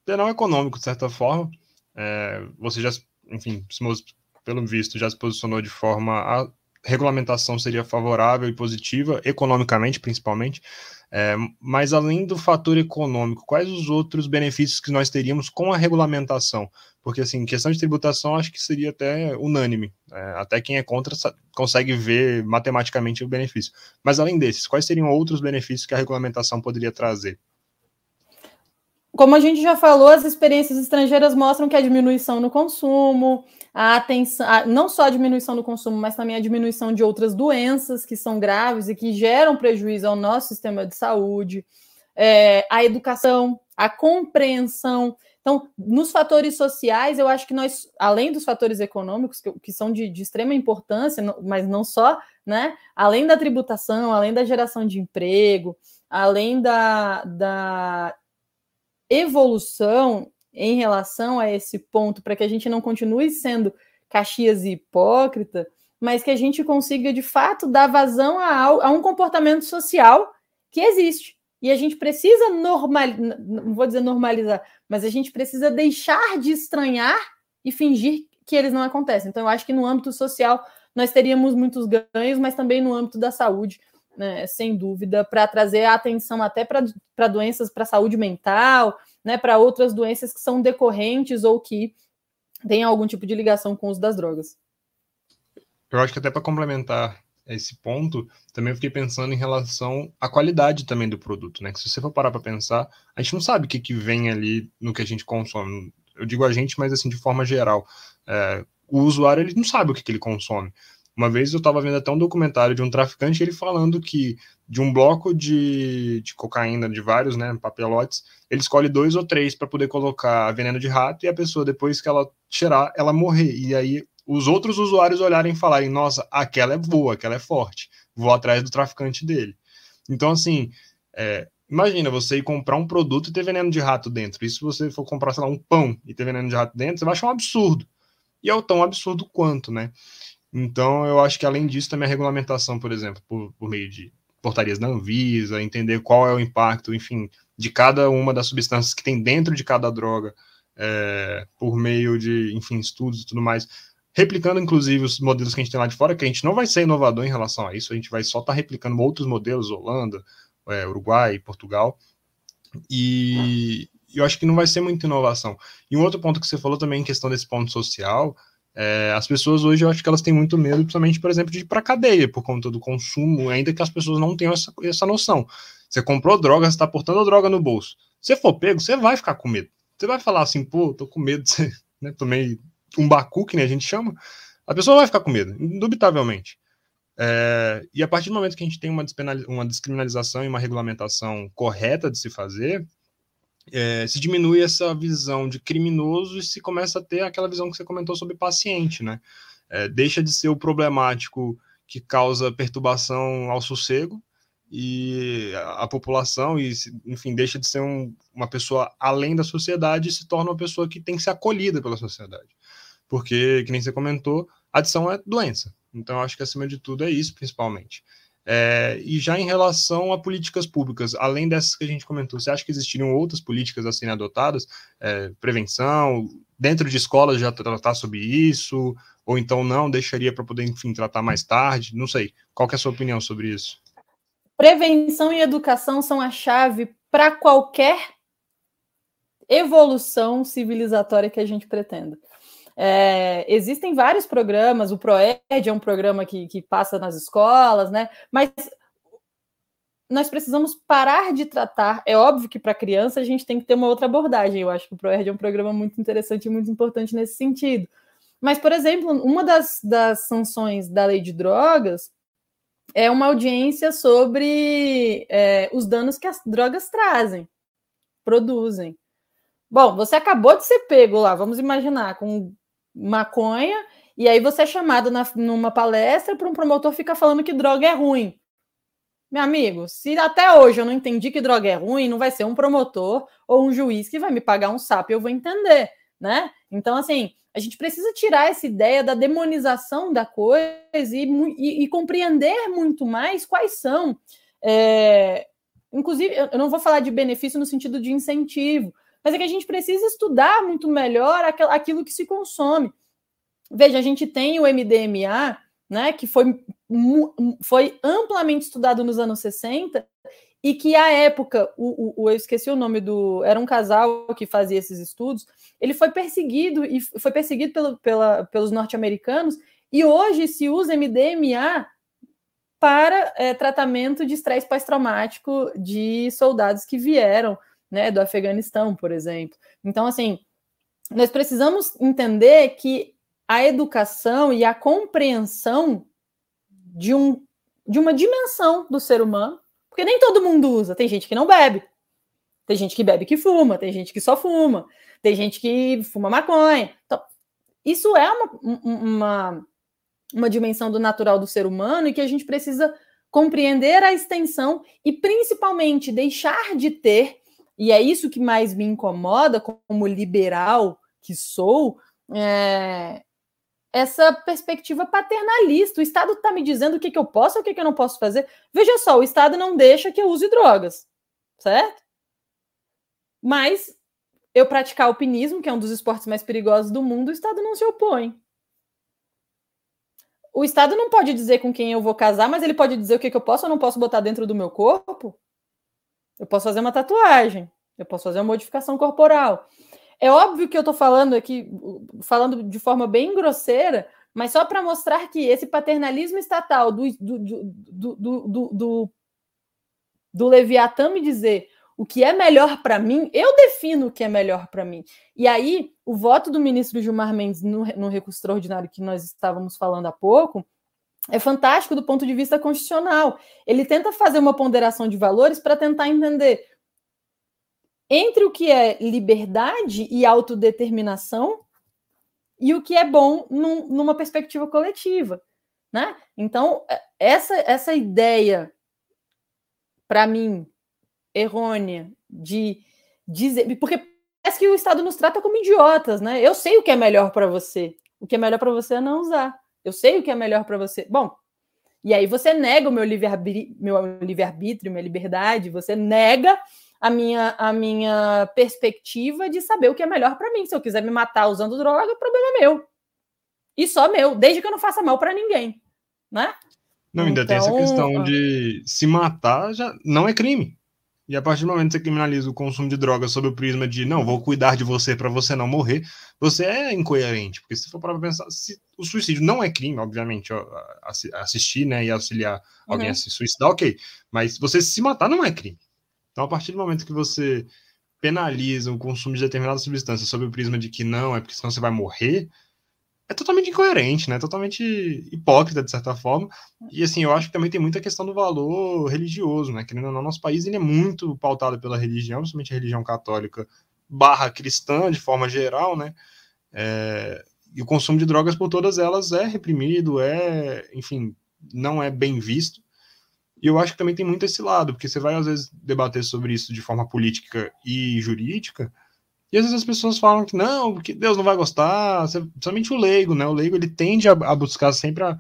Speaker 1: penal econômico, de certa forma, é, você já, enfim, pelo visto, já se posicionou de forma a regulamentação seria favorável e positiva, economicamente principalmente, é, mas além do fator econômico, quais os outros benefícios que nós teríamos com a regulamentação? Porque, assim, questão de tributação acho que seria até unânime. É, até quem é contra consegue ver matematicamente o benefício. Mas além desses, quais seriam outros benefícios que a regulamentação poderia trazer?
Speaker 2: Como a gente já falou, as experiências estrangeiras mostram que a diminuição no consumo, a atenção, a, não só a diminuição no consumo, mas também a diminuição de outras doenças que são graves e que geram prejuízo ao nosso sistema de saúde, é, a educação, a compreensão. Então, nos fatores sociais, eu acho que nós, além dos fatores econômicos, que, que são de, de, extrema importância, mas não só, né? Além da tributação, além da geração de emprego, além da, da evolução em relação a esse ponto, para que a gente não continue sendo Caxias e hipócrita, mas que a gente consiga, de fato, dar vazão a, a um comportamento social que existe. E a gente precisa normalizar, não vou dizer normalizar, mas a gente precisa deixar de estranhar e fingir que eles não acontecem. Então, eu acho que no âmbito social nós teríamos muitos ganhos, mas também no âmbito da saúde, né, sem dúvida, para trazer a atenção até para doenças, para saúde mental, né, para outras doenças que são decorrentes ou que têm algum tipo de ligação com o uso das drogas.
Speaker 1: Eu acho que até para complementar esse ponto, também fiquei pensando em relação à qualidade também do produto, né? Que se você for parar para pensar, a gente não sabe o que, que vem ali no que a gente consome. Eu digo a gente, mas assim, de forma geral. É, o usuário, ele não sabe o que, que ele consome. Uma vez eu estava vendo até um documentário de um traficante, ele falando que de um bloco de, de cocaína, de vários né, papelotes, ele escolhe dois ou três para poder colocar veneno de rato e a pessoa, depois que ela cheirar, ela morrer. E aí os outros usuários olharem e falarem: nossa, aquela é boa, aquela é forte, vou atrás do traficante dele. Então, assim, é, imagina você ir comprar um produto e ter veneno de rato dentro. E se você for comprar, sei lá, um pão e ter veneno de rato dentro, você vai achar um absurdo. E é tão absurdo quanto, né? Então, eu acho que além disso, também a regulamentação, por exemplo, por, por meio de portarias da Anvisa, entender qual é o impacto, enfim, de cada uma das substâncias que tem dentro de cada droga, é, por meio de, enfim, estudos e tudo mais, replicando inclusive os modelos que a gente tem lá de fora, que a gente não vai ser inovador em relação a isso, a gente vai só estar tá replicando outros modelos, Holanda, é, Uruguai, Portugal, e eu acho que não vai ser muita inovação. E um outro ponto que você falou também em questão desse ponto social, é, as pessoas hoje eu acho que elas têm muito medo, principalmente, por exemplo, de ir para cadeia por conta do consumo, ainda que as pessoas não tenham essa, essa noção. Você comprou droga, você está portando droga no bolso. Se for pego, você vai ficar com medo. Você vai falar assim, pô, tô com medo, né, tomei um bacu, que nem a gente chama, a pessoa vai ficar com medo, indubitavelmente. É, e a partir do momento que a gente tem uma, uma descriminalização e uma regulamentação correta de se fazer, é, se diminui essa visão de criminoso e se começa a ter aquela visão que você comentou sobre paciente, né? É, deixa de ser o problemático que causa perturbação ao sossego e a população, e enfim, deixa de ser um, uma pessoa além da sociedade e se torna uma pessoa que tem que ser acolhida pela sociedade porque, que nem você comentou, adição é doença. Então, acho que acima de tudo é isso, principalmente. É, e já em relação a políticas públicas, além dessas que a gente comentou, você acha que existiriam outras políticas a serem adotadas? É, prevenção, dentro de escolas já tratar sobre isso, ou então não, deixaria para poder, enfim, tratar mais tarde? Não sei. Qual é a sua opinião sobre isso?
Speaker 2: Prevenção e educação são a chave para qualquer evolução civilizatória que a gente pretenda. É, existem vários programas, o ProEd é um programa que, que passa nas escolas, né? Mas nós precisamos parar de tratar. É óbvio que para criança a gente tem que ter uma outra abordagem. Eu acho que o ProErd é um programa muito interessante e muito importante nesse sentido. Mas, por exemplo, uma das, das sanções da lei de drogas é uma audiência sobre é, os danos que as drogas trazem, produzem. Bom, você acabou de ser pego lá, vamos imaginar, com maconha, e aí você é chamado na, numa palestra para um promotor ficar falando que droga é ruim. Meu amigo, se até hoje eu não entendi que droga é ruim, não vai ser um promotor ou um juiz que vai me pagar um sapo e eu vou entender, né? Então, assim, a gente precisa tirar essa ideia da demonização da coisa e, e, e compreender muito mais quais são. É, inclusive, eu não vou falar de benefício no sentido de incentivo, mas é que a gente precisa estudar muito melhor aquilo que se consome. Veja, a gente tem o MDMA, né, que foi, foi amplamente estudado nos anos 60 e que à época, o, o, eu esqueci o nome do, era um casal que fazia esses estudos, ele foi perseguido e foi perseguido pelo, pela, pelos norte-americanos e hoje se usa MDMA para é, tratamento de estresse pós-traumático de soldados que vieram né, do Afeganistão, por exemplo. Então, assim, nós precisamos entender que a educação e a compreensão de, um, de uma dimensão do ser humano, porque nem todo mundo usa, tem gente que não bebe, tem gente que bebe que fuma, tem gente que só fuma, tem gente que fuma maconha. Então, isso é uma, uma, uma dimensão do natural do ser humano e que a gente precisa compreender a extensão e principalmente deixar de ter e é isso que mais me incomoda como liberal que sou, é, essa perspectiva paternalista. O Estado está me dizendo o que, que eu posso e o que, que eu não posso fazer. Veja só, o Estado não deixa que eu use drogas, certo? Mas eu praticar alpinismo, que é um dos esportes mais perigosos do mundo, o Estado não se opõe. O Estado não pode dizer com quem eu vou casar, mas ele pode dizer o que, que eu posso ou não posso botar dentro do meu corpo. Eu posso fazer uma tatuagem, eu posso fazer uma modificação corporal. É óbvio que eu estou falando aqui, falando de forma bem grosseira, mas só para mostrar que esse paternalismo estatal do, do, do, do, do, do Leviatã me dizer o que é melhor para mim, eu defino o que é melhor para mim. E aí, o voto do ministro Gilmar Mendes no, no recurso extraordinário que nós estávamos falando há pouco é fantástico do ponto de vista constitucional. Ele tenta fazer uma ponderação de valores para tentar entender entre o que é liberdade e autodeterminação e o que é bom num, numa perspectiva coletiva. Né? Então, é, essa, essa ideia, para mim, errônea de dizer. Porque parece que o Estado nos trata como idiotas, né? Eu sei o que é melhor para você. O que é melhor para você é não usar. Eu sei o que é melhor para você. Bom, e aí você nega o meu livre-arbítrio, meu livre minha liberdade, você nega a minha, a minha perspectiva de saber o que é melhor para mim. Se eu quiser me matar usando droga, o problema é meu. E só meu, desde que eu não faça mal para ninguém, né?
Speaker 1: Não, ainda então, tem essa então, questão de se matar já não é crime. E a partir do momento que você criminaliza o consumo de drogas sob o prisma de não, vou cuidar de você para você não morrer, você é incoerente. Porque se for para pensar, se o suicídio não é crime, obviamente, ó, assistir né, e auxiliar alguém uhum. a se suicidar, ok. Mas você se matar não é crime. Então, a partir do momento que você penaliza o consumo de determinada substância sob o prisma de que não, é porque senão você vai morrer, é totalmente incoerente, né? Totalmente hipócrita, de certa forma. E assim, eu acho que também tem muita questão do valor religioso, né? Querendo ou não, nosso país ele é muito pautado pela religião, principalmente a religião católica barra cristã, de forma geral, né? É... E o consumo de drogas por todas elas é reprimido, é, enfim, não é bem visto. E eu acho que também tem muito esse lado, porque você vai às vezes debater sobre isso de forma política e jurídica, e às vezes as pessoas falam que não, porque Deus não vai gostar, somente o leigo, né? O leigo ele tende a, a buscar sempre a,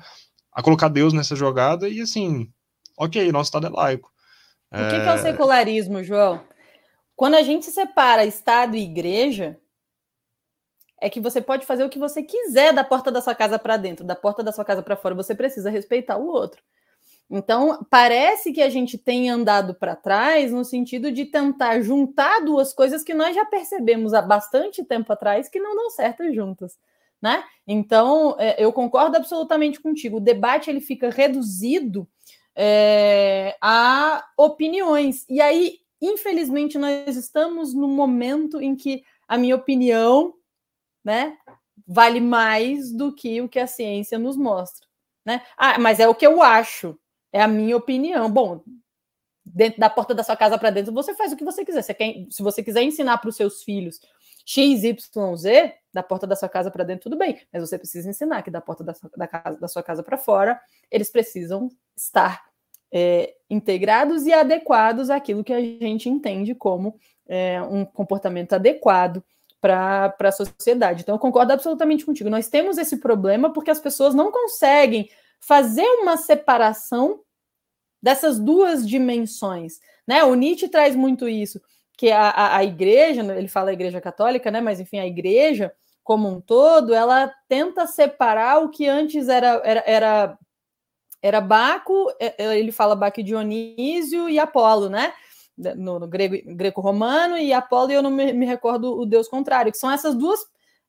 Speaker 1: a, colocar Deus nessa jogada e assim, ok, nosso Estado é laico.
Speaker 2: O que, é... que é o secularismo, João? Quando a gente separa Estado e Igreja, é que você pode fazer o que você quiser da porta da sua casa para dentro, da porta da sua casa para fora, você precisa respeitar o outro. Então, parece que a gente tem andado para trás no sentido de tentar juntar duas coisas que nós já percebemos há bastante tempo atrás que não dão certo juntas. Né? Então, é, eu concordo absolutamente contigo. O debate ele fica reduzido é, a opiniões. E aí, infelizmente, nós estamos no momento em que a minha opinião né, vale mais do que o que a ciência nos mostra. Né? Ah, mas é o que eu acho. É a minha opinião. Bom, dentro da porta da sua casa para dentro, você faz o que você quiser. Você quer, se você quiser ensinar para os seus filhos X, Y, Z, da porta da sua casa para dentro, tudo bem. Mas você precisa ensinar que da porta da sua, da casa, da sua casa para fora, eles precisam estar é, integrados e adequados àquilo que a gente entende como é, um comportamento adequado para a sociedade. Então, eu concordo absolutamente contigo. Nós temos esse problema porque as pessoas não conseguem fazer uma separação dessas duas dimensões. Né? O Nietzsche traz muito isso, que a, a, a igreja, ele fala a igreja católica, né? mas enfim, a igreja como um todo, ela tenta separar o que antes era, era, era, era Baco, é, é, ele fala Baco Dionísio e Apolo, né? No, no greco-romano, e Apolo, e eu não me, me recordo o deus contrário, que são essas duas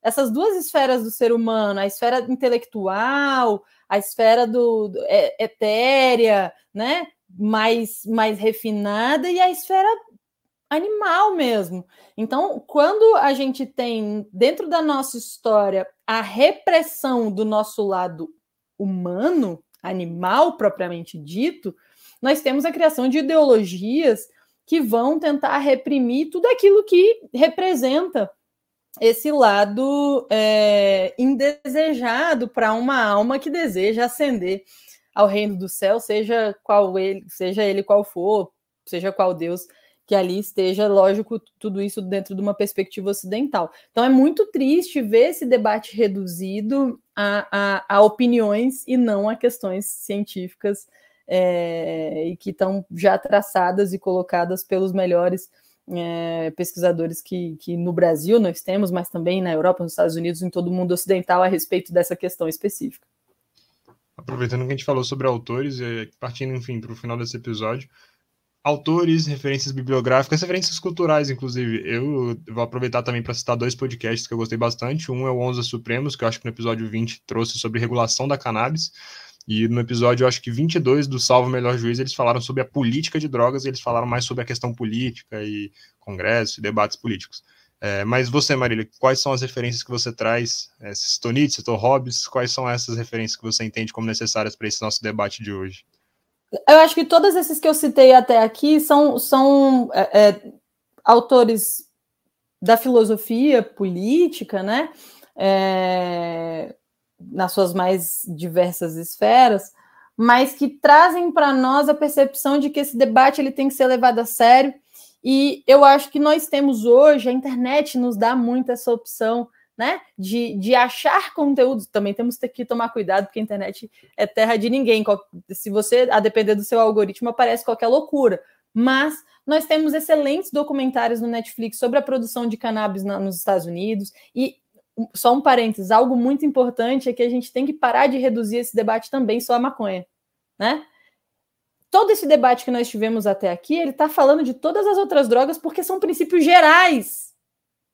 Speaker 2: essas duas esferas do ser humano, a esfera intelectual, a esfera do, do é, etérea, né? Mais, mais refinada e a esfera animal mesmo. Então, quando a gente tem dentro da nossa história a repressão do nosso lado humano, animal propriamente dito, nós temos a criação de ideologias que vão tentar reprimir tudo aquilo que representa esse lado é, indesejado para uma alma que deseja ascender ao reino do céu, seja qual ele, seja ele qual for, seja qual Deus que ali esteja, lógico, tudo isso dentro de uma perspectiva ocidental. Então é muito triste ver esse debate reduzido a, a, a opiniões e não a questões científicas é, e que estão já traçadas e colocadas pelos melhores é, pesquisadores que, que no Brasil nós temos, mas também na Europa, nos Estados Unidos, em todo o mundo ocidental a respeito dessa questão específica.
Speaker 1: Aproveitando que a gente falou sobre autores, partindo, enfim, para o final desse episódio, autores, referências bibliográficas, referências culturais, inclusive. Eu vou aproveitar também para citar dois podcasts que eu gostei bastante. Um é o Onze Supremos, que eu acho que no episódio 20 trouxe sobre regulação da cannabis. E no episódio, eu acho que 22 do Salvo Melhor Juiz, eles falaram sobre a política de drogas, e eles falaram mais sobre a questão política e congresso e debates políticos. É, mas você, Marília, quais são as referências que você traz? É, citou Nietzsche, citou Hobbes, quais são essas referências que você entende como necessárias para esse nosso debate de hoje?
Speaker 2: Eu acho que todas esses que eu citei até aqui são, são é, é, autores da filosofia política, né? É, nas suas mais diversas esferas, mas que trazem para nós a percepção de que esse debate ele tem que ser levado a sério. E eu acho que nós temos hoje, a internet nos dá muito essa opção né? De, de achar conteúdo. Também temos que tomar cuidado, porque a internet é terra de ninguém. Se você, a depender do seu algoritmo, aparece qualquer loucura. Mas nós temos excelentes documentários no Netflix sobre a produção de cannabis na, nos Estados Unidos. E só um parênteses, algo muito importante é que a gente tem que parar de reduzir esse debate também só a maconha, né? Todo esse debate que nós tivemos até aqui, ele está falando de todas as outras drogas porque são princípios gerais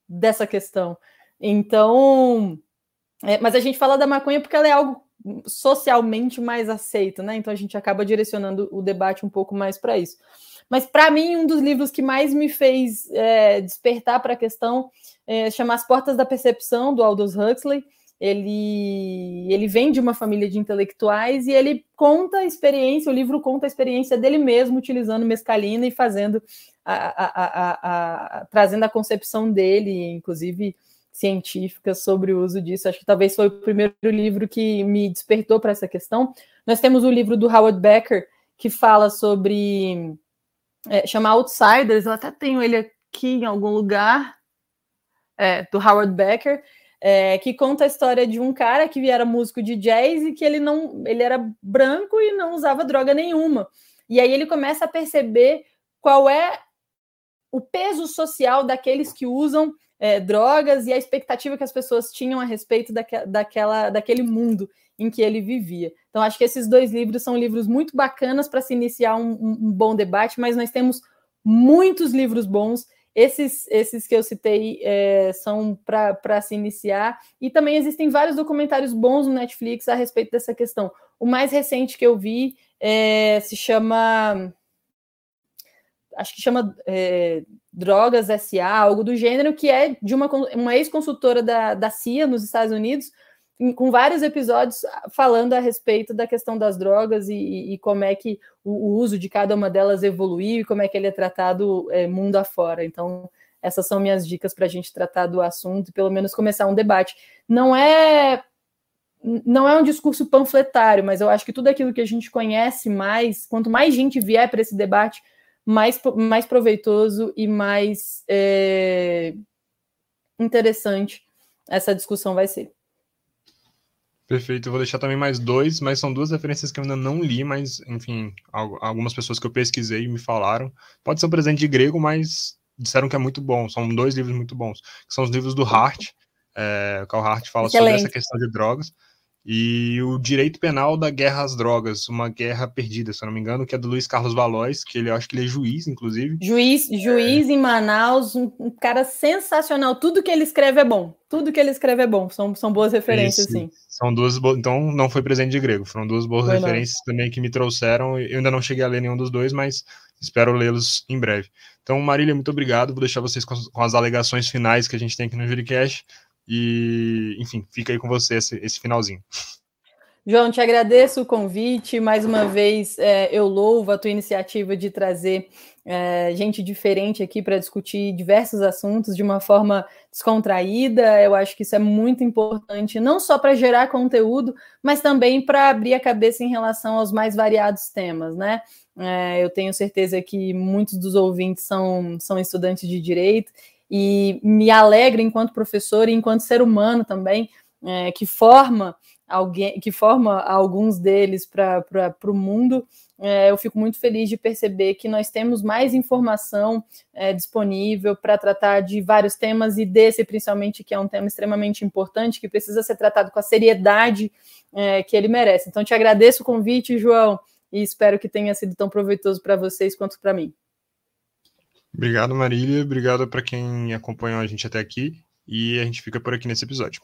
Speaker 2: dessa questão. Então, é, mas a gente fala da maconha porque ela é algo socialmente mais aceito, né? Então a gente acaba direcionando o debate um pouco mais para isso. Mas para mim, um dos livros que mais me fez é, despertar para a questão é, chama As Portas da Percepção, do Aldous Huxley. Ele, ele vem de uma família de intelectuais e ele conta a experiência, o livro conta a experiência dele mesmo utilizando mescalina e fazendo a, a, a, trazendo a concepção dele, inclusive científicas sobre o uso disso. Acho que talvez foi o primeiro livro que me despertou para essa questão. Nós temos o livro do Howard Becker, que fala sobre. É, chama Outsiders, eu até tenho ele aqui em algum lugar, é, do Howard Becker, é, que conta a história de um cara que era músico de jazz e que ele não. ele era branco e não usava droga nenhuma. E aí ele começa a perceber qual é o peso social daqueles que usam é, drogas e a expectativa que as pessoas tinham a respeito daque, daquela, daquele mundo em que ele vivia. Então, acho que esses dois livros são livros muito bacanas para se iniciar um, um, bom debate, mas nós temos muitos livros bons. Esses, esses que eu citei é, são para se iniciar, e também existem vários documentários bons no Netflix a respeito dessa questão. O mais recente que eu vi é, se chama acho que chama é, Drogas SA, algo do gênero, que é de uma, uma ex-consultora da, da CIA nos Estados Unidos, com vários episódios falando a respeito da questão das drogas e, e como é que o, o, uso de cada uma delas evoluiu e como é que ele é tratado é, mundo afora. Então, essas são minhas dicas para a gente tratar do assunto e pelo menos começar um debate. Não é não é um discurso panfletário, mas eu acho que tudo aquilo que a gente conhece mais, quanto mais gente vier para esse debate, mais, mais proveitoso e mais é, interessante essa discussão vai ser.
Speaker 1: Perfeito, eu vou deixar também mais dois, mas são duas referências que eu ainda não li, mas, enfim, algumas pessoas que eu pesquisei me falaram. Pode ser um presente de grego, mas disseram que é muito bom. São dois livros muito bons. São os livros do Hart. É, o Carl Hart fala Excelente. sobre essa questão de drogas e o Direito Penal da Guerra às Drogas, uma guerra perdida, se eu não me engano, que é do Luiz Carlos Valois, que ele eu acho que ele é juiz, inclusive.
Speaker 2: Juiz, juiz é. em Manaus, um, cara sensacional. Tudo que ele escreve é bom. Tudo que ele escreve é bom. São, são boas referências, Isso. sim.
Speaker 1: São duas bo... Então não foi presente de grego, foram duas boas foi referências não. também que me trouxeram. Eu ainda não cheguei a ler nenhum dos dois, mas espero lê-los em breve. Então, Marília, muito obrigado. Vou deixar vocês com as, com as alegações finais que a gente tem aqui no Juricast. E, enfim, fica aí com você esse, esse finalzinho.
Speaker 2: João, te agradeço o convite. Mais uma vez, é, eu louvo a tua iniciativa de trazer é, gente diferente aqui para discutir diversos assuntos de uma forma descontraída. Eu acho que isso é muito importante, não só para gerar conteúdo, mas também para abrir a cabeça em relação aos mais variados temas, né? É, eu tenho certeza que muitos dos ouvintes são, são estudantes de direito e me alegra enquanto professor e enquanto ser humano também, é, que forma alguém, que forma alguns deles para o mundo. É, eu fico muito feliz de perceber que nós temos mais informação é, disponível para tratar de vários temas e desse principalmente que é um tema extremamente importante que precisa ser tratado com a seriedade é, que ele merece. Então te agradeço o convite, João, e espero que tenha sido tão proveitoso para vocês quanto para mim.
Speaker 1: Obrigado, Marília. Obrigado para quem acompanhou a gente até aqui. E a gente fica por aqui nesse episódio.